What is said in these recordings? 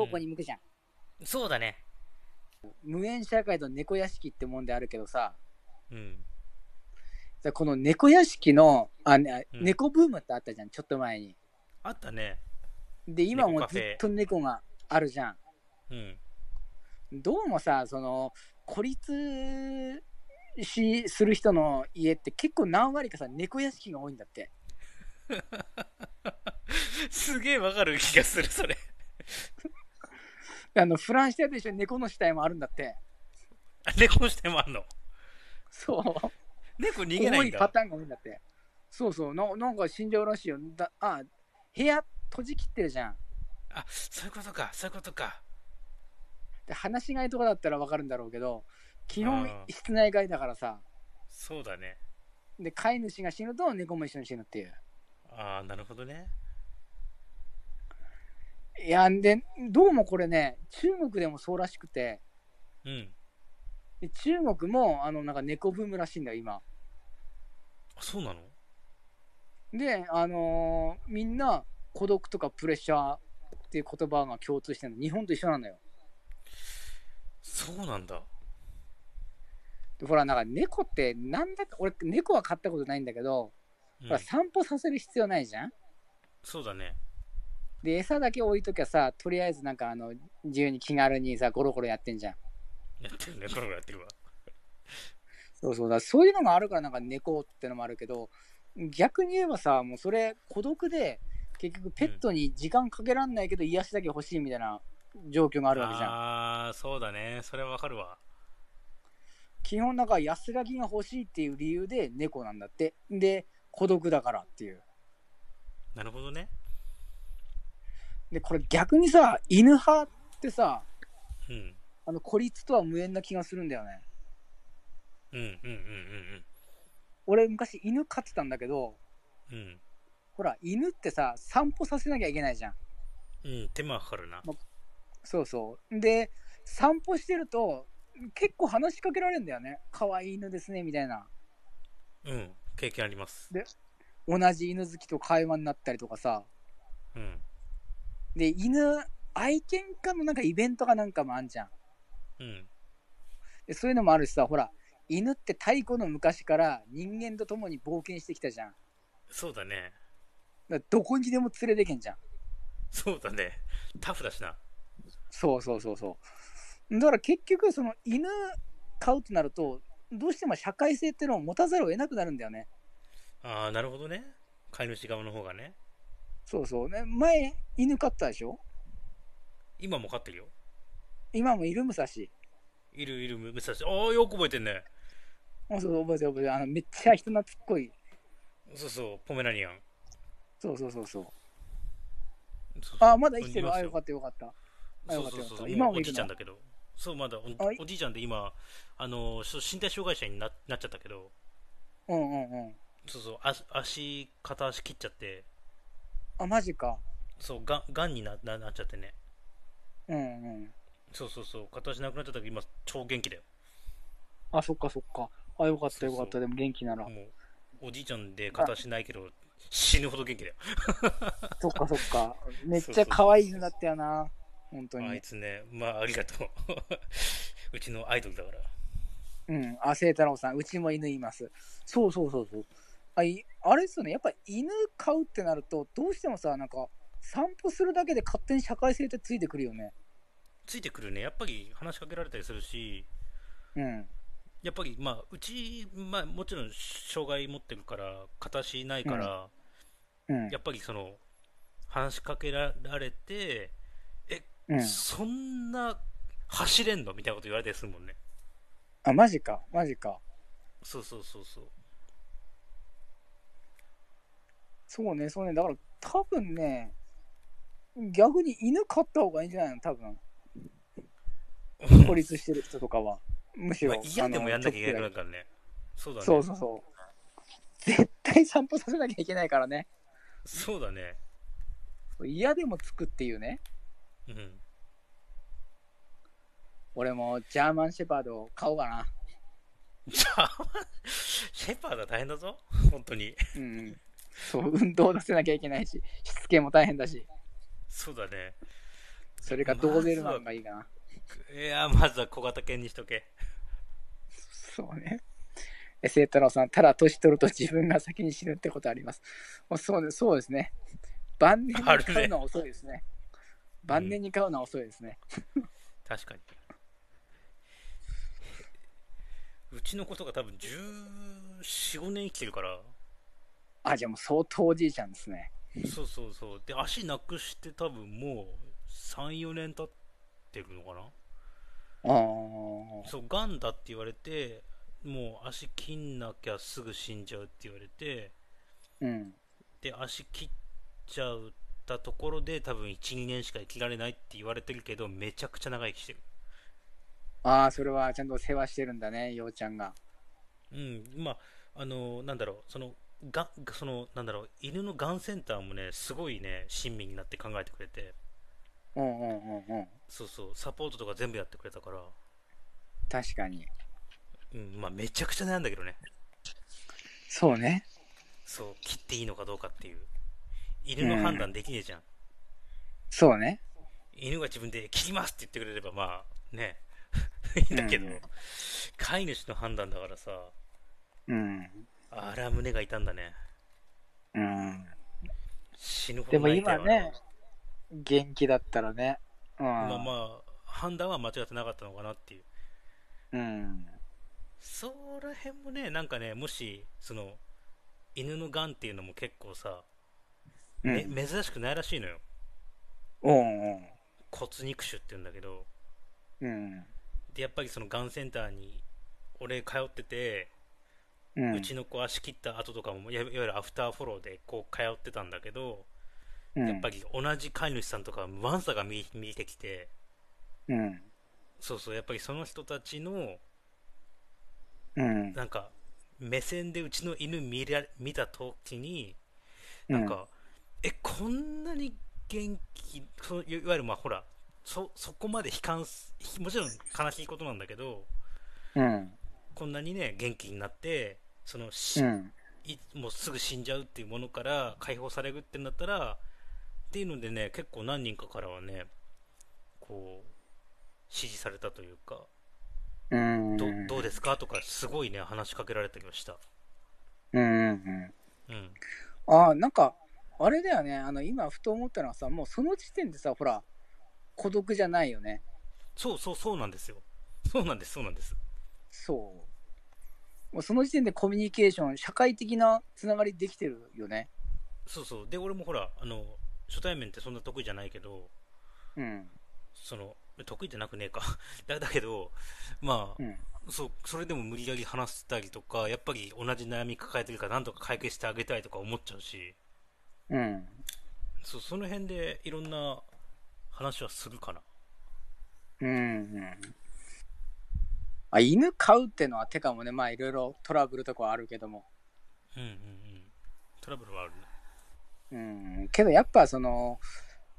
方向に向くじゃん。そうだね。無縁社会と猫屋敷ってもんであるけどさ、うん。さこの猫屋敷の、あ、ねうん猫ブームってあったじゃん、ちょっと前に。あったね。で、今もずっと猫があるじゃん。うん。どうもさ、その、孤立し、する人の家って結構何割かさ、猫屋敷が多いんだって。すげえわかる気がする、それ。あの、フランスでと一緒に猫の死体もあるんだって。あ猫の視点もあんの？そう。猫逃げないんだ。多いパターンが多いんだって。そうそう。ななんか死んじゃうらしいよ。だあ、部屋閉じ切ってるじゃん。あ、そういうことか、そういうことか。で、話し飼いとかだったらわかるんだろうけど、基本室内飼いだからさ。そうだね。で、飼い主が死ぬと猫も一緒に死ぬっていう。ああ、なるほどね。いや、で、どうもこれね、中国でもそうらしくて、うん。で中国も、あの、なんか猫ブームらしいんだよ、今。あそうなの？で、あのーみんな孤独とかプレッシャーっていう言葉が共通してるの。日本と一緒なんだよ。そうなんだ。でほら、なんか猫って、なんだか、俺、猫は飼ったことないんだけど、うんほら、散歩させる必要ないじゃんそうだね。で、餌だけ置いときゃさ、とりあえずなんかあの、自由に気軽にさ、ゴロゴロやってんじゃん。やってるね、これやってるわ。そうそうだ、そういうのがあるからなんか猫ってのもあるけど、逆に言えばさ、もうそれ孤独で、結局ペットに時間かけらんないけど癒しだけ欲しいみたいな状況があるわけじゃん。ああ、そうだね。それはわかるわ。基本なんか安らぎが欲しいっていう理由で猫なんだって。で、孤独だからっていう。なるほどね。で、これ逆にさ、犬派ってさ、うん。あの孤立とは無縁な気がするんだよね。うんうんうん俺昔犬飼ってたんだけど、うんうん。ほら、犬ってさ、散歩させなきゃいけないじゃん。うん。うん、手間かかるな。そうそう。で、散歩してると、結構話しかけられるんだよね。可愛い犬ですね、みたいな。うん。経験あります。同じ犬好きと会話になったりとかさ。うん。で、犬、愛犬家のなんかイベントかなんかもあんじゃん。うん。でそういうのもあるしさ、ほら、犬って太古の昔から人間と共に冒険してきたじゃん。そうだね。らどこにでも連れてけんじゃん。そうだね。タフだしな。そうそうそうそう。だから結局、その犬飼うとなると、どうしても社会性っていうのを持たざるを得なくなるんだよね。ああ、なるほどね。飼い主側の方がね。そうそう。ね、前、犬飼ったでしょ？今も飼ってるよ。今もいる武蔵。いるいる、武蔵。ああ、よく覚えてんね。あそうそう、覚えてる覚えてる。あの、めっちゃ人懐っこい。そうそう、ポメラニアン。そうそうそうそう。あ、まだ生きてる？あ、よかったよかった。あよかったよかったそうそうそう。今もおじいちゃんだけど。そう、まだおじいちゃんで今、あの、身体障害者にななっちゃったけど、うんうんうん。そうそう、足、足片足切っちゃって、あ、マジか。そう、がん、がんになななっちゃってね。うんうん。そうそうそう、片足なくなっちゃったけど、今、超元気だよ。あ、そっかそっか。あ、よかったよかった。でも元気なら。もう、おじいちゃんで片足ないけど、死ぬほど元気だよ。そっかそっか。めっちゃ可愛い犬だったよな。本当にあい。つね、まあ、ありがとう。うちのアイドルだから。うん。あ、聖太郎さん。うちも犬います。そうそうそうそう。あいあれですよね。やっぱ犬飼うってなると、どうしてもさ、なんか、散歩するだけで勝手に社会性ってついてくるよね。ついてくるね、やっぱり話しかけられたりするし、うん。やっぱり、まあ、うち、まあ、もちろん、障害持ってるから、片足ないから、うんや。っぱりその、話しかけられて、うん。そんな走れんの？みたいなこと言われたりするもんね。あ、マジか。マジか。そうそうそうそう。そうね、そうね。だから、多分ね、逆に犬飼った方がいいんじゃないの？多分。孤立してる人とかは。むしろ。まあ、嫌でもやんなきゃいけなくなあのるからね。そうだね。そうそうそう。絶対散歩させなきゃいけないからね。そうだね。嫌でもつくっていうね。うん。俺もジャーマンシェパードを買おうかな。じゃあ、シェパードは大変だぞ。本当に。うん。そう、運動させなきゃいけないし、しつけも大変だし。そうだね。それかドーベルマンがいいかな。いや、まずは小型犬にしとけ。そうね。え、聖太郎さん、ただ年取ると自分が先に死ぬってことあります。もうそうですそうですね。晩年に買うのは遅いですね。晩年に買うのは遅いですね。確かに。うちの子とか多分14、5年生きてるから。あ、じゃあもう相当おじいちゃんですね。そうそうそう。で、足なくして多分もう3、4年経ってるのかな？ああ。そう、がんだって言われて、もう足切んなきゃすぐ死んじゃうって言われて、うん。で、足切っちゃったところで多分1、2年しか生きられないって言われてるけど、めちゃくちゃ長生きしてる。ああ、それはちゃんと世話してるんだね、ようちゃんが。うん、まあ、あの、なんだろう、その、が、その、なんだろう、犬のがんセンターもね、すごいね、親身になって考えてくれて、うんうんうんうん。そうそう、サポートとか全部やってくれたから、確かに。うん、まあ、めちゃくちゃ悩んだけどね、そうね。そう、切っていいのかどうかっていう。犬の判断できねえじゃん。そうね。犬が自分で切りますって言ってくれれば、まあ、ね、いいんだけど、うん飼い主の判断だからさ、うん。あら、胸が痛んだね。うん。死ぬほでもど泣いたよ今ね、元気だったらね。うん。まあまあ、判断は間違ってなかったのかなっていう。うん。そら辺もね、なんかね、もし、その、犬のがんっていうのも結構さ、めうん。珍しくないらしいのよ。うんうん。骨肉腫って言うんだけど、うん。で、やっぱりそのがんセンターに、俺通ってて、うん。うちの子足切った後とかも、いわゆるアフターフォローでこう通ってたんだけど、うん、やっぱり同じ飼い主さんとか、ワンサが見見えてきて、うん。そうそう、やっぱりその人たちの、うん。なんか、目線でうちの犬見ら見た時に、なんか、え、こんなに元気、そのいいわゆるまあほら、そ、そこまで悲観す、もちろん悲しいことなんだけど、うん。こんなにね、元気になって、そのし、うん。いもうすぐ死んじゃうっていうものから解放されるってなったら、っていうのでね、結構何人かからはね、こう、支持されたというか、うん。どどうですかとか、すごいね、話しかけられたりはした。うん。うん。うん。ああ、なんか、あれだよね。あの、今、ふと思ったのはさ、もうその時点でさ、ほら、孤独じゃないよね。そうそうそうなんですよ。そうなんです、そうなんです。そう。もうその時点でコミュニケーション、社会的なつながりできてるよね。そうそう。で、俺もほら、あの、初対面ってそんな得意じゃないけど、うん。その、得意じゃなくねえか。だだけど、まうん。あ、そう、それでも無理やり話したりとか、やっぱり同じ悩み抱えてるからなんとか解決してあげたいとか思っちゃうし、うん。そう、その辺でいろんな話はするかな。うん。うん。あ、犬飼うってのは、てかもね、まあ、いろいろトラブルとかはあるけども。うんうんうん。トラブルはあるね。うん。けど、やっぱ、その、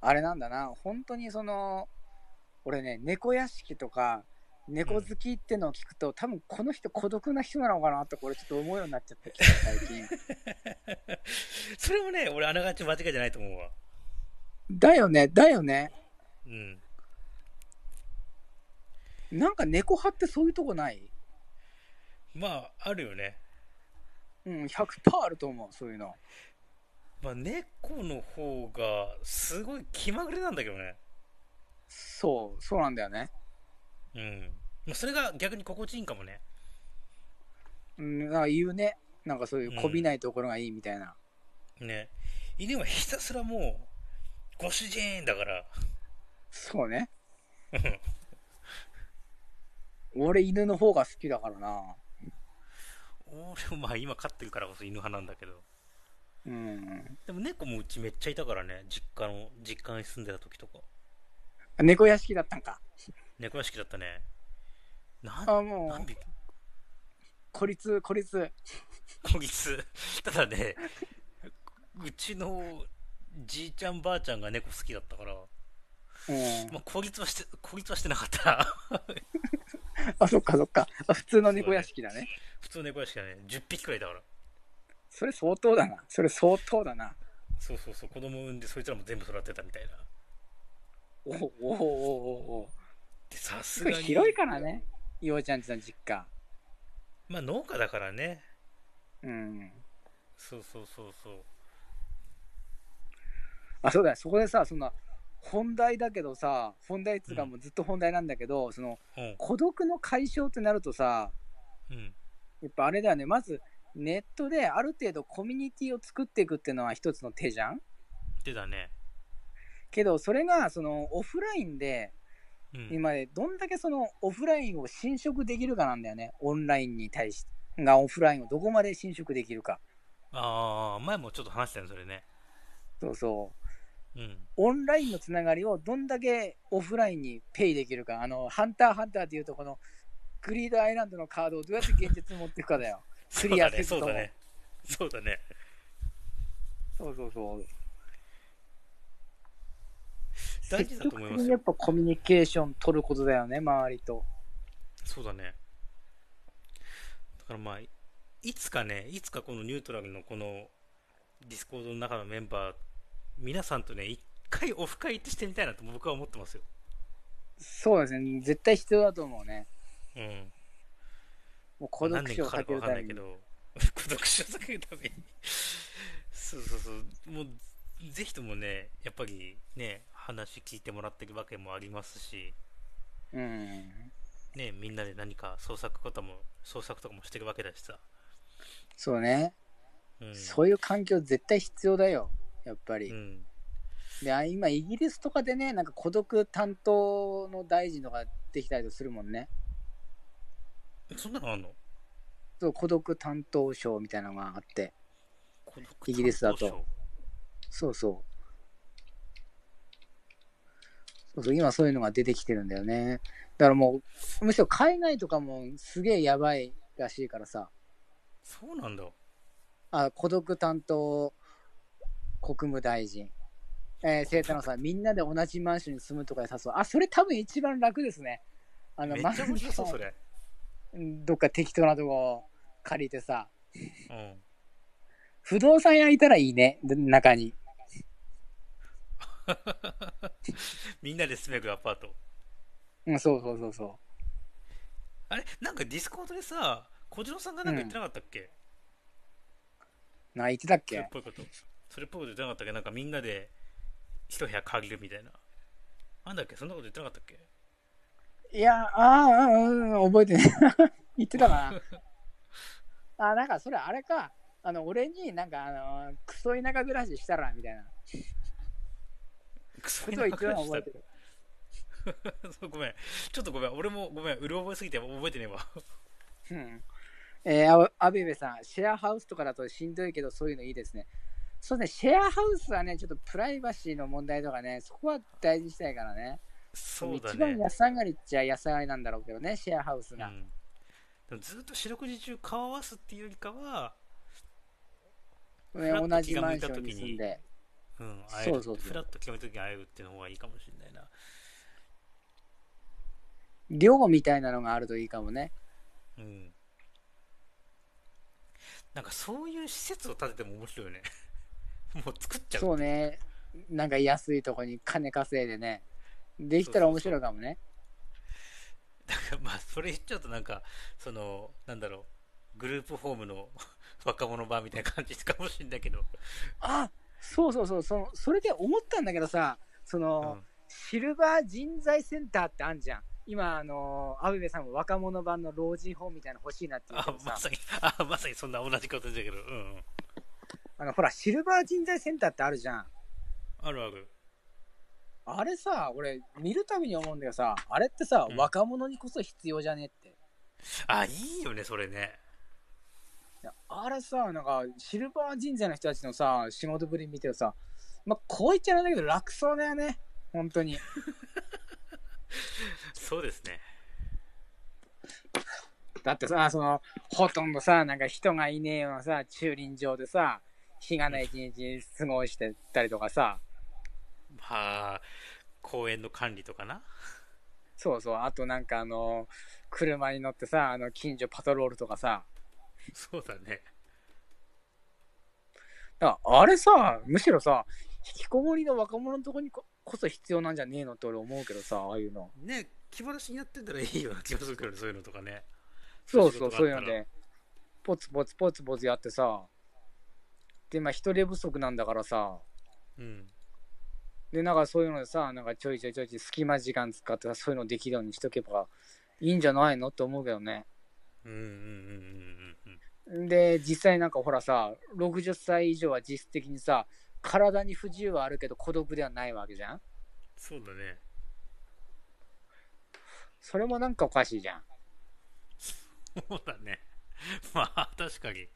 あれなんだな、本当にその、俺ね、猫屋敷とか、猫好きってのを聞くと、多分この人孤独な人なのかなと、これちょっと思うようになっちゃってきた、最近。それもね、俺あながち間違いじゃないと思うわ。だよね、だよね。うん。なんか猫派ってそういうとこない？まあ、あるよね。うん、100%あると思う、そういうの。まあ、猫の方が、すごい気まぐれなんだけどね。そう、そうなんだよね。うん。まあ、それが逆に心地いいんかもね。うん、なんか言うね。なんかそういうこびないところがいいみたいな。ね。犬はひたすらもう、ご主人だから。そうね。俺犬の方が好きだからな。俺もまあ今飼ってるからこそ犬派なんだけど。うん。でも猫もうちめっちゃいたからね。実家の、実家に住んでた時とか。猫屋敷だったんか。猫屋敷だったね。なん、あ、もう、何匹孤立、孤立。こいつ。ただね、うちのじいちゃんばあちゃんが猫好きだったから、うんまあ、孤立はして、孤立はしてなかった。あ、そっかそっか。あ普通の猫屋敷だね。普通の猫屋敷がね、10匹くらいだから。それ相当だな。それ相当だな。そうそうそう、子供産んでそいつらも全部育てたみたいな。おおおおおでさすすがに広いからね、ようちゃんちの実家。まあ農家だからねうん。そうそうそうそうあ、そうだよ、そこでさ、そんな、本題だけどさ、本題っつうかうん。もうずっと本題なんだけど、その、うん。孤独の解消ってなるとさ、うん。やっぱあれだよね、まず、ネットである程度コミュニティを作っていくっていうのは一つの手じゃん？でだね。けど、それが、その、オフラインで、うん。今でどんだけそのオフラインを侵食できるかなんだよね。オンラインに対して。がオフラインをどこまで侵食できるか。ああ前もちょっと話したよそれね。そうそう。うんオンラインのつながりをどんだけオフラインにペイできるか。あの、ハンターハンターっていうとこのグリードアイランドのカードをどうやって現実に持っていくかだよ。クリアせずともそうだねそうだねそうそうそう。大事だと思いますやっぱコミュニケーション取ることだよね、周りと。そうだねだからまあいつかねいつかこのニュートラルのこのディスコードの中のメンバー皆さんとね一回オフ会ってしてみたいなと僕は思ってますよそうですね。絶対必要だと思うね。うんもう孤独死を避けるためにけ。ど 孤独死を避けるために そうそうそうもうぜひともねやっぱりね話聞いてもらってるわけもありますしうん。ねみんなで何か創作ことも創作とかもしてるわけだしさ、そうね。うん、そういう環境絶対必要だよ。やっぱり。うんで、あ今イギリスとかでね、なんか孤独担当の大臣とかできたりとするもんね。そんなのあんの？そう、孤独担当省みたいなのがあって。イギリスだとそうそう。そうそう、今そういうのが出てきてるんだよね。だからもう、むしろ海外とかもすげえやばいらしいからさ。省そうなんだあ、孤独担当国務大臣。えー、生太郎さん、みんなで同じマンションに住むとかで誘う。あ、それ多分一番楽ですね。あの、めっちゃ面白そうそれ。うんどっか適当なとこ借りてさ、うん。不動産屋いたらいいね、で中に。みんなで住めるアパート。うん、そうそうそうそあれ？なんかディスコードでさ小次郎さんがなんか言ってなかったっけ、う。な、言ってたっけ？っぽいことそれっぽいこと言ってなかったっけ？なんかみんなで一部屋借りるみたいななんだっけ？そんなこと言ってなかったっけ？いや、ああ、うん、うん覚えてね。言ってたかな。あ、なんかそれあれか。あの、俺になんか、あの、クソ田舎暮らししたら、みたいな。クソことを言ってたの覚えてる。そうごめんちょっとごめん俺もごめんうる覚えすぎて覚えてねえわうん。えー、あアベベさん、シェアハウスとかだとしんどいけど、そういうのいいですね。そうね、シェアハウスはね、ちょっとプライバシーの問題とかね、そこは大事にしたいからね。そうだ一番ね安上がりっちゃ安上がりなんだろうけどね、シェアハウスが。うん、でもずっと四六時中顔合わすっていうよりかは、ね同じマンションにに住んで。うん、会えるそうそうそうフラッと決めた時に会えるっていうの方がいいかもしれないな寮みたいなのがあるといいかもね。うんなんかそういう施設を建てても面白いよね もう作っちゃう。そうね。なんか安いとこに金稼いでね。できたら面白いかもね。だからまあそれ言っちゃうとなんかそのなんだろう。グループホームの 若者版みたいな感じかもしれないけど、あそうそうそう。その、それで思ったんだけどさ、その、うん。シルバー人材センターってあんじゃん。今、あのー、アベベさんも若者版の老人ホームみたいなの欲しいなって言うけどさ、あまさにあまさにそんな同じことだけど、うんうん、あの、ほら、シルバー人材センターってあるじゃん。あるあるあれさ、俺、見るたびに思うんだけどさ、あれってさ、うん若者にこそ必要じゃねって。あいいよねそれねいやあれさ、なんか、シルバー人材の人たちのさ、仕事ぶり見てるさ、まあ、こう言っちゃなんだけど、楽そうだよね。本当に。そうですねだってさ、その、ほとんどさ、なんか人がいねえようなさ、駐輪場でさ、日がない一日過ごしてたりとかさ、まあ公園の管理とかな。そうそう、あとなんかあの、車に乗ってさ、あの、近所パトロールとかさ、そうだね。だあれさ、むしろさ、引きこもりの若者のとこにここそ必要なんじゃねえのって俺思うけどさ、ああいうの。ね気晴らしにやってたらいいような気がするけどねそういうのとかね。そうそう、そういうので、ポツポツポツポツやってさ、で、まあ人手不足なんだからさ、うん。で、なんかそういうのでさ、なんかちょいちょいちょいちょい隙間時間使ってさ、そういうのできるようにしとけばいいんじゃないのって思うけどね。うんうんうんうんうんで、実際なんかほらさ、60歳以上は実質的にさ、体に不自由はあるけど孤独ではないわけじゃん？そうだね。それもなんかおかしいじゃん。そうだね。まあ確かに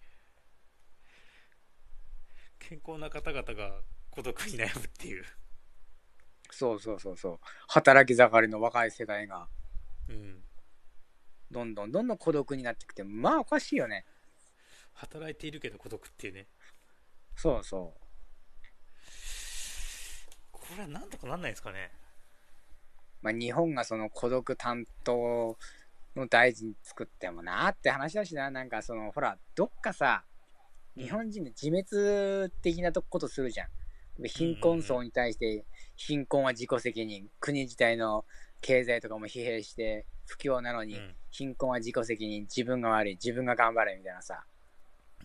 健康な方々が孤独に悩むっていうそうそうそうそう。働き盛りの若い世代が、うんどんどんどんどん孤独になってきて、まあおかしいよね。働いているけど孤独っていうねそうそこれはなんとかなんないですかねう。まあ日本がその孤独担当の大臣作ってもなって話だしな、なんかその、ほら、どっかさ、日本人で自滅的なことするじゃん。貧困層に対して貧困は自己責任。国自体の経済とかも疲弊して不況なのにうん。貧困は自己責任。自分が悪い。自分が頑張れみたいなさ。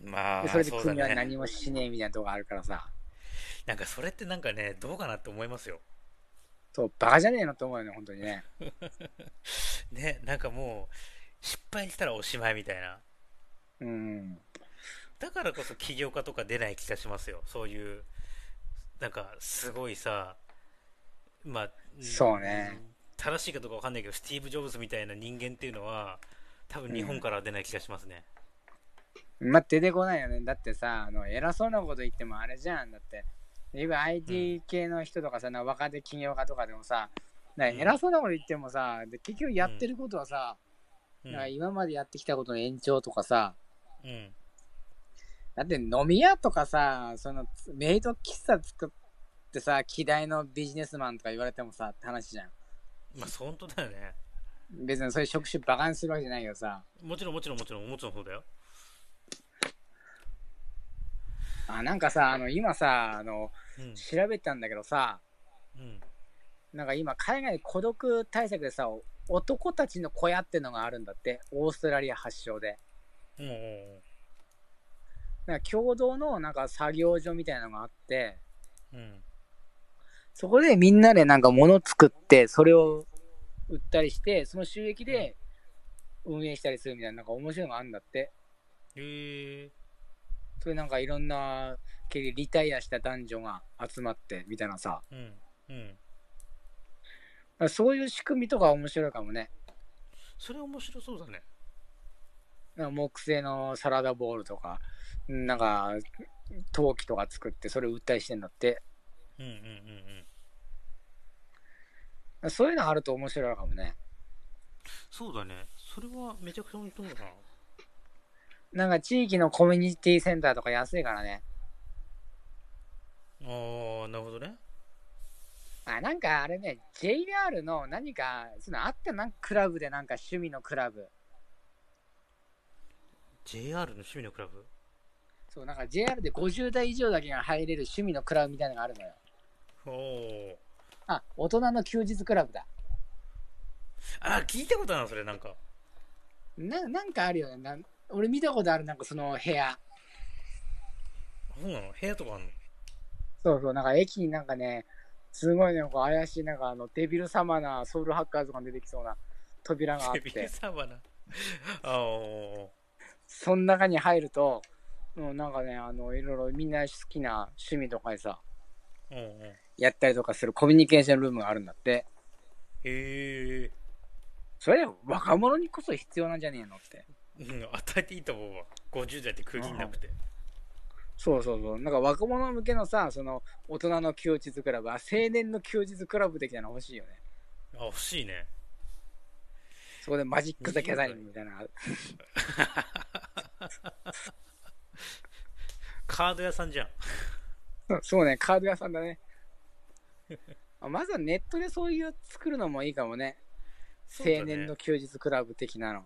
まあでそれで国はね何もしねえみたいなとこあるからさ。なんかそれってなんかねどうかなって思いますよ。そうバカじゃねえのと思うよね本当にね。ねなんかもう失敗したらおしまいみたいな。うんだからこそ起業家とか出ない気がしますよ。そういうなんかすごいさまあそうね。正しいかどうかわかんないけどスティーブ・ジョブズみたいな人間っていうのは多分日本からは出ない気がしますね、まあ出てこないよね。だってさあの偉そうなこと言ってもあれじゃん。だって今 IT 系の人とかさ、なんか若手起業家とかでもさ偉そうなこと言ってもさで結局やってることはさ、うん。今までやってきたことの延長とかさ、うんだって飲み屋とかさ、そのメイド喫茶作ってさ、希代のビジネスマンとか言われてもさ、って話じゃん。まあ本当だよね。別にそういう職種バカにするわけじゃないけどさ、もちろんもちろんもちろんもちろんそうだよ。あ、なんかさ、あの、今さ、あの、うん。調べたんだけどさ、うん。なんか今海外で孤独対策でさ、男たちの小屋ってのがあるんだって、オーストラリア発祥で。うんうんなんか共同のなんか作業所みたいなのがあって、うん。そこでみんなでなんか物作って、それを売ったりして、その収益で運営したりするみたいな、なんか面白いのがあるんだって。へえそれなんかいろんな、リタイアした男女が集まってみたいなさ。うん。うん。そういう仕組みとか面白いかもね。それ面白そうだね。なんか木製のサラダボールとか、なんか陶器とか作ってそれを売ったりしてんだって。うんうんうんうんそういうのあると面白いかもね。そうだねそれはめちゃくちゃ面白いななんか地域のコミュニティセンターとか安いからね。ああなるほどねあ、なんかあれね、JR の何か、そのあったなんかクラブでなんか趣味のクラブ。JR の趣味のクラブ？そう、なんか JR で50代以上だけが入れる趣味のクラブみたいなのがあるのよ。おおあ、大人の休日クラブだ。あ聞いたことあるなそれなんかななんかあるよねなん。俺見たことある、なんかその部屋。そうなの？部屋とかあんの？そうそう、なんか駅になんかね、すごいね、こう怪しい、なんかあのデビル様なソウルハッカーズが出てきそうな扉があっデビルて、サバナあおその中に入ると、うん、なんかね、あの、いろいろみんな好きな趣味とかでさ、ーうんうんへやったりとかするコミュニケーションルームがあるんだって。えそれ若者にこそ必要なんじゃねえのって。うん与えていいと思うわ50代って区切んなくてそうそうそう。なんか若者向けのさ、その大人の休日クラブ、あ青年の休日クラブ的なの欲しいよね。あ欲しいねそこでマジック・ザ・ギャザリングみたいな カード屋さんじゃんそうね、カード屋さんだね。あまずはネットでそういう作るのもいいかもね。そうだね青年の休日クラブ的なの。